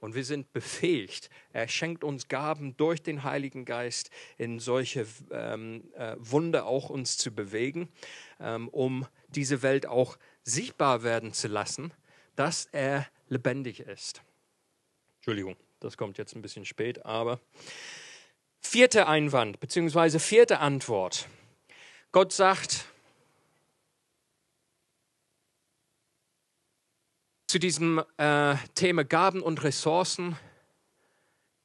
Und wir sind befähigt. Er schenkt uns Gaben durch den Heiligen Geist, in solche ähm, äh, Wunder auch uns zu bewegen, ähm, um diese Welt auch sichtbar werden zu lassen, dass er lebendig ist. Entschuldigung. Das kommt jetzt ein bisschen spät, aber vierter Einwand beziehungsweise vierte Antwort. Gott sagt zu diesem äh, Thema Gaben und Ressourcen,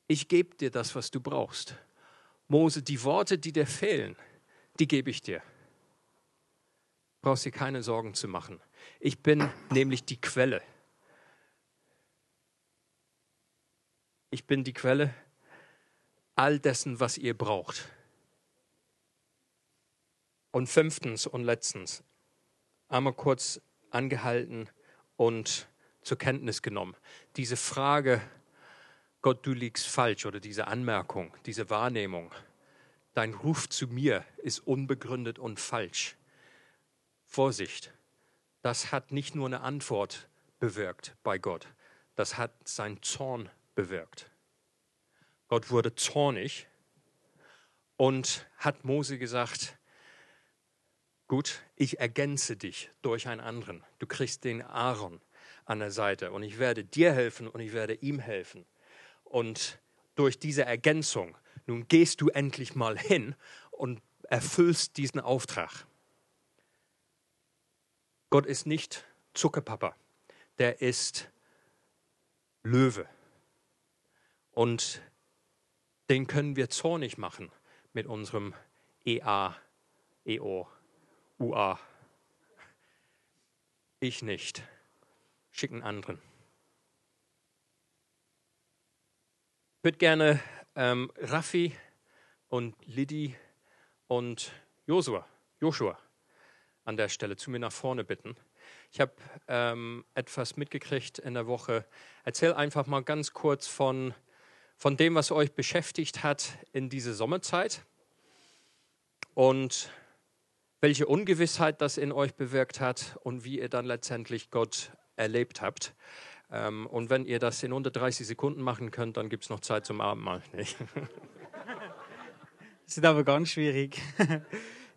ich gebe dir das, was du brauchst. Mose, die Worte, die dir fehlen, die gebe ich dir. Brauchst dir keine Sorgen zu machen. Ich bin nämlich die Quelle. Ich bin die Quelle all dessen, was ihr braucht. Und fünftens und letztens, einmal kurz angehalten und zur Kenntnis genommen. Diese Frage, Gott, du liegst falsch oder diese Anmerkung, diese Wahrnehmung, dein Ruf zu mir ist unbegründet und falsch. Vorsicht, das hat nicht nur eine Antwort bewirkt bei Gott. Das hat sein Zorn bewirkt. Gott wurde zornig und hat Mose gesagt, gut, ich ergänze dich durch einen anderen. Du kriegst den Aaron an der Seite und ich werde dir helfen und ich werde ihm helfen. Und durch diese Ergänzung, nun gehst du endlich mal hin und erfüllst diesen Auftrag. Gott ist nicht Zuckerpapa, der ist Löwe. Und den können wir zornig machen mit unserem EA, EO, UA. Ich nicht. Schicken anderen. Ich würde gerne ähm, Raffi und Lidi und Joshua, Joshua an der Stelle zu mir nach vorne bitten. Ich habe ähm, etwas mitgekriegt in der Woche. Erzähl einfach mal ganz kurz von, von dem, was euch beschäftigt hat in dieser Sommerzeit und welche Ungewissheit das in euch bewirkt hat und wie ihr dann letztendlich Gott erlebt habt. Ähm, und wenn ihr das in unter 30 Sekunden machen könnt, dann gibt es noch Zeit zum Abendmahl. das ist aber ganz schwierig.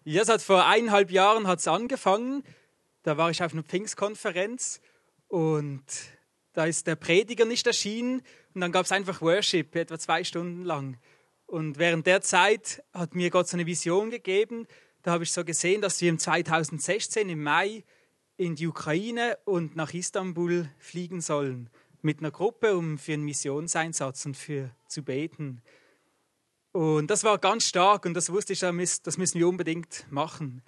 Ja, es hat vor eineinhalb Jahren hat's angefangen. Da war ich auf einer Pfingstkonferenz und da ist der Prediger nicht erschienen und dann gab es einfach Worship, etwa zwei Stunden lang. Und während der Zeit hat mir Gott so eine Vision gegeben. Da habe ich so gesehen, dass wir im 2016 im Mai in die Ukraine und nach Istanbul fliegen sollen mit einer Gruppe, um für einen Missionseinsatz und für zu beten. Und das war ganz stark und das wusste ich, das müssen wir unbedingt machen.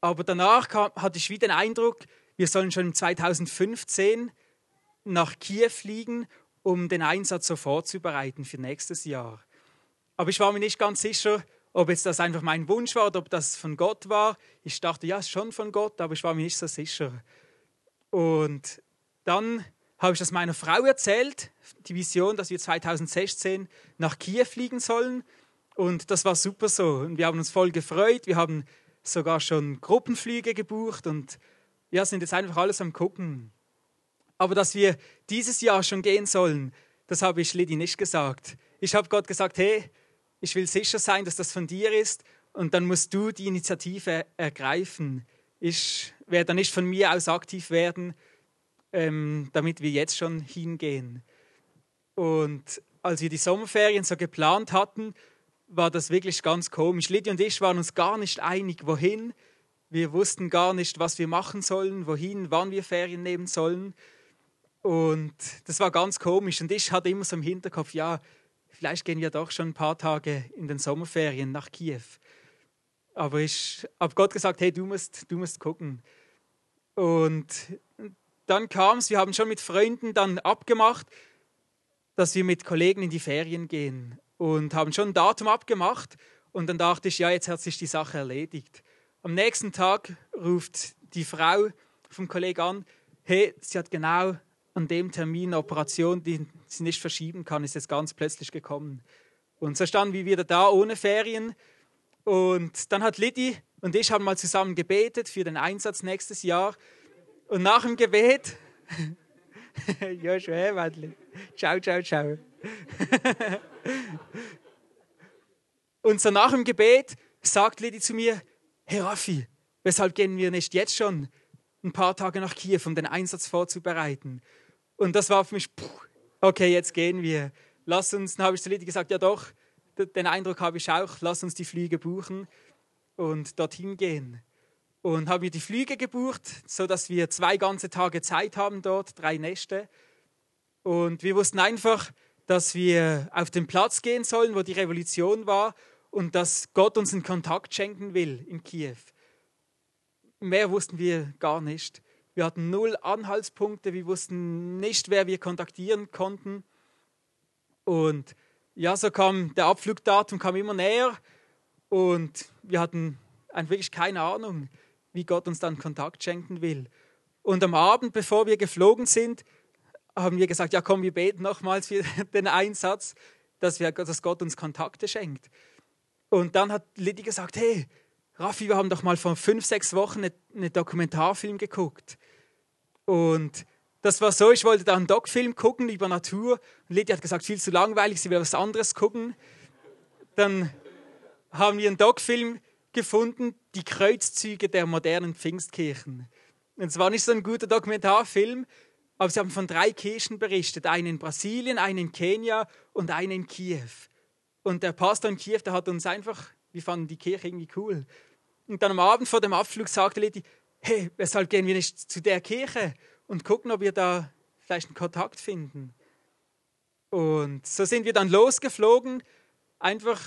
Aber danach kam, hatte ich wieder den Eindruck, wir sollen schon 2015 nach Kiew fliegen, um den Einsatz so vorzubereiten für nächstes Jahr. Aber ich war mir nicht ganz sicher, ob jetzt das einfach mein Wunsch war oder ob das von Gott war. Ich dachte, ja, ist schon von Gott, aber ich war mir nicht so sicher. Und dann habe ich das meiner Frau erzählt, die Vision, dass wir 2016 nach Kiew fliegen sollen. Und das war super so. Und wir haben uns voll gefreut. Wir haben sogar schon Gruppenflüge gebucht und ja, sind jetzt einfach alles am Gucken. Aber dass wir dieses Jahr schon gehen sollen, das habe ich Lidi nicht gesagt. Ich habe Gott gesagt, hey, ich will sicher sein, dass das von dir ist und dann musst du die Initiative ergreifen. Ich werde nicht von mir aus aktiv werden, ähm, damit wir jetzt schon hingehen. Und als wir die Sommerferien so geplant hatten, war das wirklich ganz komisch. Lydia und ich waren uns gar nicht einig, wohin. Wir wussten gar nicht, was wir machen sollen, wohin, wann wir Ferien nehmen sollen. Und das war ganz komisch. Und ich hatte immer so im Hinterkopf, ja, vielleicht gehen wir doch schon ein paar Tage in den Sommerferien nach Kiew. Aber ich habe Gott gesagt, hey, du musst, du musst gucken. Und dann kam es, wir haben schon mit Freunden dann abgemacht, dass wir mit Kollegen in die Ferien gehen und haben schon ein Datum abgemacht. Und dann dachte ich, ja, jetzt hat sich die Sache erledigt. Am nächsten Tag ruft die Frau vom Kollegen an, hey, sie hat genau an dem Termin eine Operation, die sie nicht verschieben kann, ist jetzt ganz plötzlich gekommen. Und so standen wir wieder da ohne Ferien. Und dann hat Liddy und ich haben mal zusammen gebetet für den Einsatz nächstes Jahr. Und nach dem Gebet, hey, Madli. Ciao, ciao, ciao. und so nach dem Gebet sagt Lidi zu mir, hey Raffi, weshalb gehen wir nicht jetzt schon ein paar Tage nach Kiew, um den Einsatz vorzubereiten? Und das war für mich, okay, jetzt gehen wir. Lass uns, dann habe ich zu Lidi gesagt, ja doch, den Eindruck habe ich auch, lass uns die Flüge buchen und dorthin gehen. Und haben wir die Flüge gebucht, sodass wir zwei ganze Tage Zeit haben dort, drei Nächte. Und wir wussten einfach, dass wir auf den Platz gehen sollen, wo die Revolution war und dass Gott uns einen Kontakt schenken will in Kiew. Mehr wussten wir gar nicht. Wir hatten null Anhaltspunkte, wir wussten nicht, wer wir kontaktieren konnten. Und ja, so kam der Abflugdatum kam immer näher und wir hatten wirklich keine Ahnung, wie Gott uns dann Kontakt schenken will. Und am Abend, bevor wir geflogen sind, haben wir gesagt, ja komm, wir beten nochmals für den Einsatz, dass, wir, dass Gott uns Kontakte schenkt. Und dann hat Liddy gesagt, hey, Raffi, wir haben doch mal vor fünf, sechs Wochen einen Dokumentarfilm geguckt. Und das war so, ich wollte da einen Doc-Film gucken über Natur. Und Lydia hat gesagt, viel zu langweilig, sie will was anderes gucken. Dann haben wir einen Doc-Film gefunden, die Kreuzzüge der modernen Pfingstkirchen. Und es war nicht so ein guter Dokumentarfilm, aber sie haben von drei Kirchen berichtet. Eine in Brasilien, eine in Kenia und eine in Kiew. Und der Pastor in Kiew, der hat uns einfach, wir fanden die Kirche irgendwie cool. Und dann am Abend vor dem Abflug sagte Lady, hey, weshalb gehen wir nicht zu der Kirche und gucken, ob wir da vielleicht einen Kontakt finden. Und so sind wir dann losgeflogen, einfach,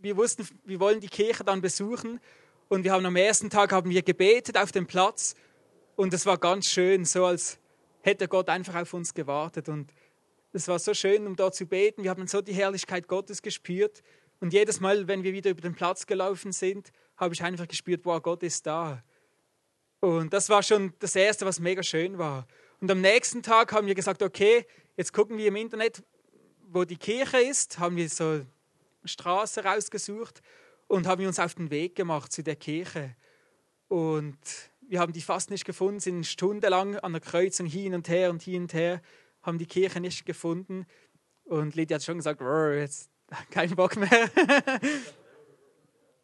wir wussten, wir wollen die Kirche dann besuchen und wir haben am ersten Tag haben wir gebetet auf dem Platz und es war ganz schön, so als hätte Gott einfach auf uns gewartet. Und es war so schön, um dort zu beten. Wir haben so die Herrlichkeit Gottes gespürt. Und jedes Mal, wenn wir wieder über den Platz gelaufen sind, habe ich einfach gespürt, wow, Gott ist da. Und das war schon das Erste, was mega schön war. Und am nächsten Tag haben wir gesagt, okay, jetzt gucken wir im Internet, wo die Kirche ist, haben wir so eine Straße rausgesucht und haben uns auf den Weg gemacht zu der Kirche. Und wir haben die fast nicht gefunden, sind stundenlang an der Kreuzung hin und her und hin und her, haben die Kirche nicht gefunden. Und Lydia hat schon gesagt, jetzt kein Bock mehr.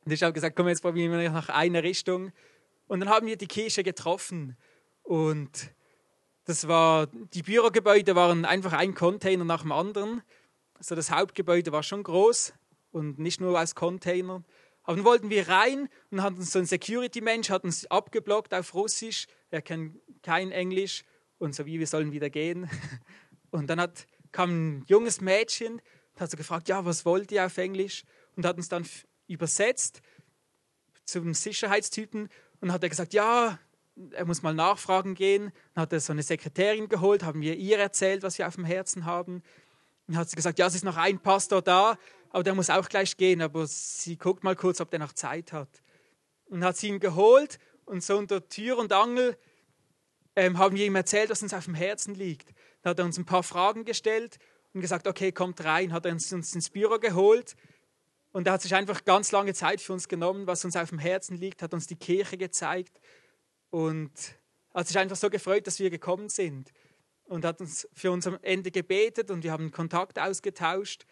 und ich habe gesagt, komm, jetzt probieren wir nach einer Richtung. Und dann haben wir die Kirche getroffen. Und das war, die Bürogebäude waren einfach ein Container nach dem anderen. Also das Hauptgebäude war schon groß und nicht nur als Container. Aber dann wollten wir rein und hat uns so ein Security-Mensch hat uns abgeblockt auf Russisch. Er kennt kein Englisch und so wie wir sollen wieder gehen. Und dann hat, kam ein junges Mädchen und hat so gefragt, ja, was wollt ihr auf Englisch? Und hat uns dann übersetzt zum Sicherheitstypen und hat er gesagt, ja, er muss mal nachfragen gehen. Dann hat er so eine Sekretärin geholt, haben wir ihr erzählt, was wir auf dem Herzen haben. Dann hat sie gesagt, ja, es ist noch ein Pastor da, aber der muss auch gleich gehen, aber sie guckt mal kurz, ob der noch Zeit hat. Und hat sie ihn geholt und so unter Tür und Angel ähm, haben wir ihm erzählt, was uns auf dem Herzen liegt. Dann hat er uns ein paar Fragen gestellt und gesagt, okay, kommt rein, hat er uns, uns ins Büro geholt und er hat sich einfach ganz lange Zeit für uns genommen, was uns auf dem Herzen liegt, hat uns die Kirche gezeigt und hat sich einfach so gefreut, dass wir gekommen sind und hat uns für uns am Ende gebetet und wir haben Kontakt ausgetauscht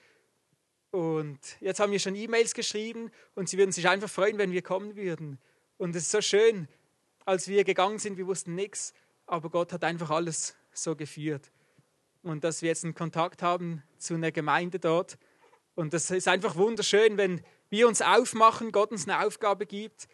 und jetzt haben wir schon E-Mails geschrieben und sie würden sich einfach freuen, wenn wir kommen würden. Und es ist so schön, als wir gegangen sind, wir wussten nichts, aber Gott hat einfach alles so geführt. Und dass wir jetzt einen Kontakt haben zu einer Gemeinde dort. Und das ist einfach wunderschön, wenn wir uns aufmachen, Gott uns eine Aufgabe gibt,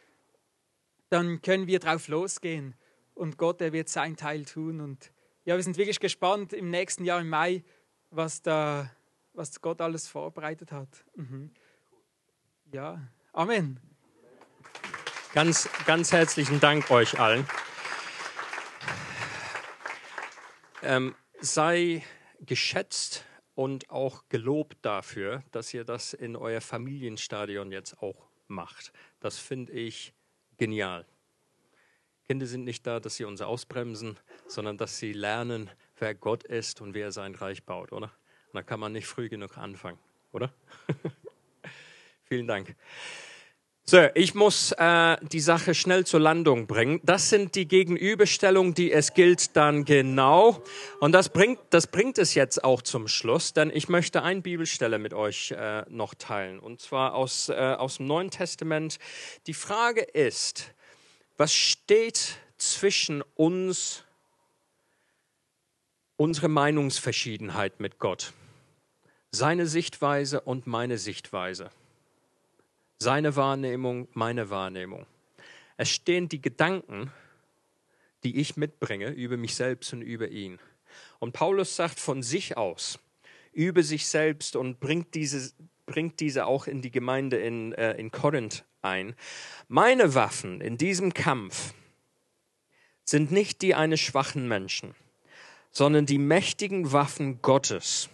dann können wir drauf losgehen. Und Gott, er wird sein Teil tun. Und ja, wir sind wirklich gespannt im nächsten Jahr im Mai, was da was Gott alles vorbereitet hat. Mhm. Ja, Amen. Ganz, ganz herzlichen Dank euch allen. Ähm, sei geschätzt und auch gelobt dafür, dass ihr das in euer Familienstadion jetzt auch macht. Das finde ich genial. Kinder sind nicht da, dass sie uns ausbremsen, sondern dass sie lernen, wer Gott ist und wie er sein Reich baut, oder? Da kann man nicht früh genug anfangen, oder? Vielen Dank. So, ich muss äh, die Sache schnell zur Landung bringen. Das sind die Gegenüberstellungen, die es gilt dann genau. Und das bringt, das bringt es jetzt auch zum Schluss, denn ich möchte eine Bibelstelle mit euch äh, noch teilen. Und zwar aus, äh, aus dem Neuen Testament. Die Frage ist, was steht zwischen uns, unsere Meinungsverschiedenheit mit Gott? Seine Sichtweise und meine Sichtweise. Seine Wahrnehmung, meine Wahrnehmung. Es stehen die Gedanken, die ich mitbringe über mich selbst und über ihn. Und Paulus sagt von sich aus, über sich selbst und bringt diese, bringt diese auch in die Gemeinde in, äh, in Korinth ein. Meine Waffen in diesem Kampf sind nicht die eines schwachen Menschen, sondern die mächtigen Waffen Gottes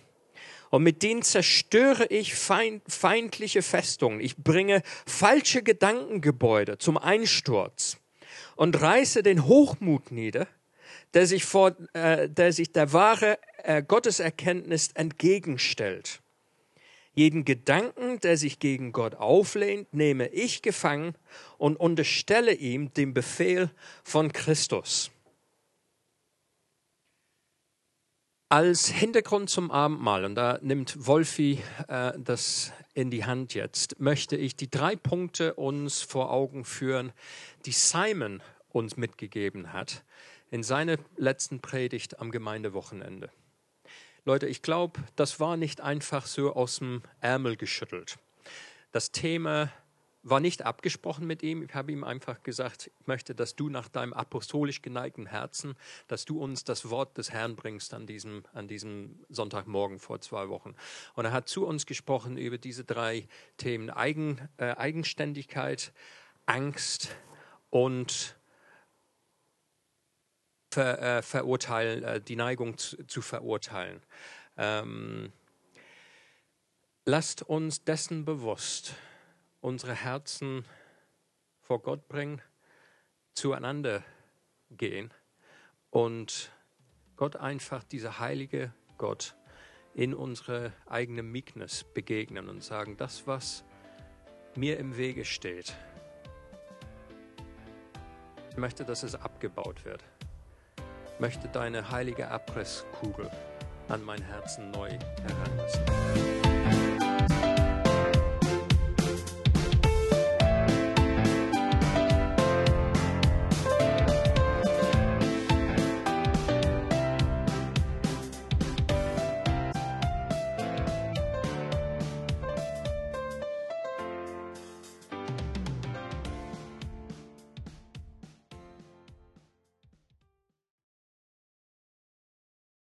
und mit denen zerstöre ich feind, feindliche Festungen. Ich bringe falsche Gedankengebäude zum Einsturz und reiße den Hochmut nieder, der sich, vor, äh, der, sich der wahre äh, Gotteserkenntnis entgegenstellt. Jeden Gedanken, der sich gegen Gott auflehnt, nehme ich gefangen und unterstelle ihm den Befehl von Christus. Als Hintergrund zum Abendmahl, und da nimmt Wolfi äh, das in die Hand jetzt, möchte ich die drei Punkte uns vor Augen führen, die Simon uns mitgegeben hat in seiner letzten Predigt am Gemeindewochenende. Leute, ich glaube, das war nicht einfach so aus dem Ärmel geschüttelt. Das Thema war nicht abgesprochen mit ihm. Ich habe ihm einfach gesagt, ich möchte, dass du nach deinem apostolisch geneigten Herzen, dass du uns das Wort des Herrn bringst an diesem, an diesem Sonntagmorgen vor zwei Wochen. Und er hat zu uns gesprochen über diese drei Themen Eigen, äh, Eigenständigkeit, Angst und ver, äh, verurteilen, äh, die Neigung zu, zu verurteilen. Ähm, lasst uns dessen bewusst unsere Herzen vor Gott bringen, zueinander gehen und Gott einfach, dieser heilige Gott, in unsere eigene Meekness begegnen und sagen, das, was mir im Wege steht, ich möchte, dass es abgebaut wird möchte deine heilige Abrisskugel an mein Herzen neu heranlassen.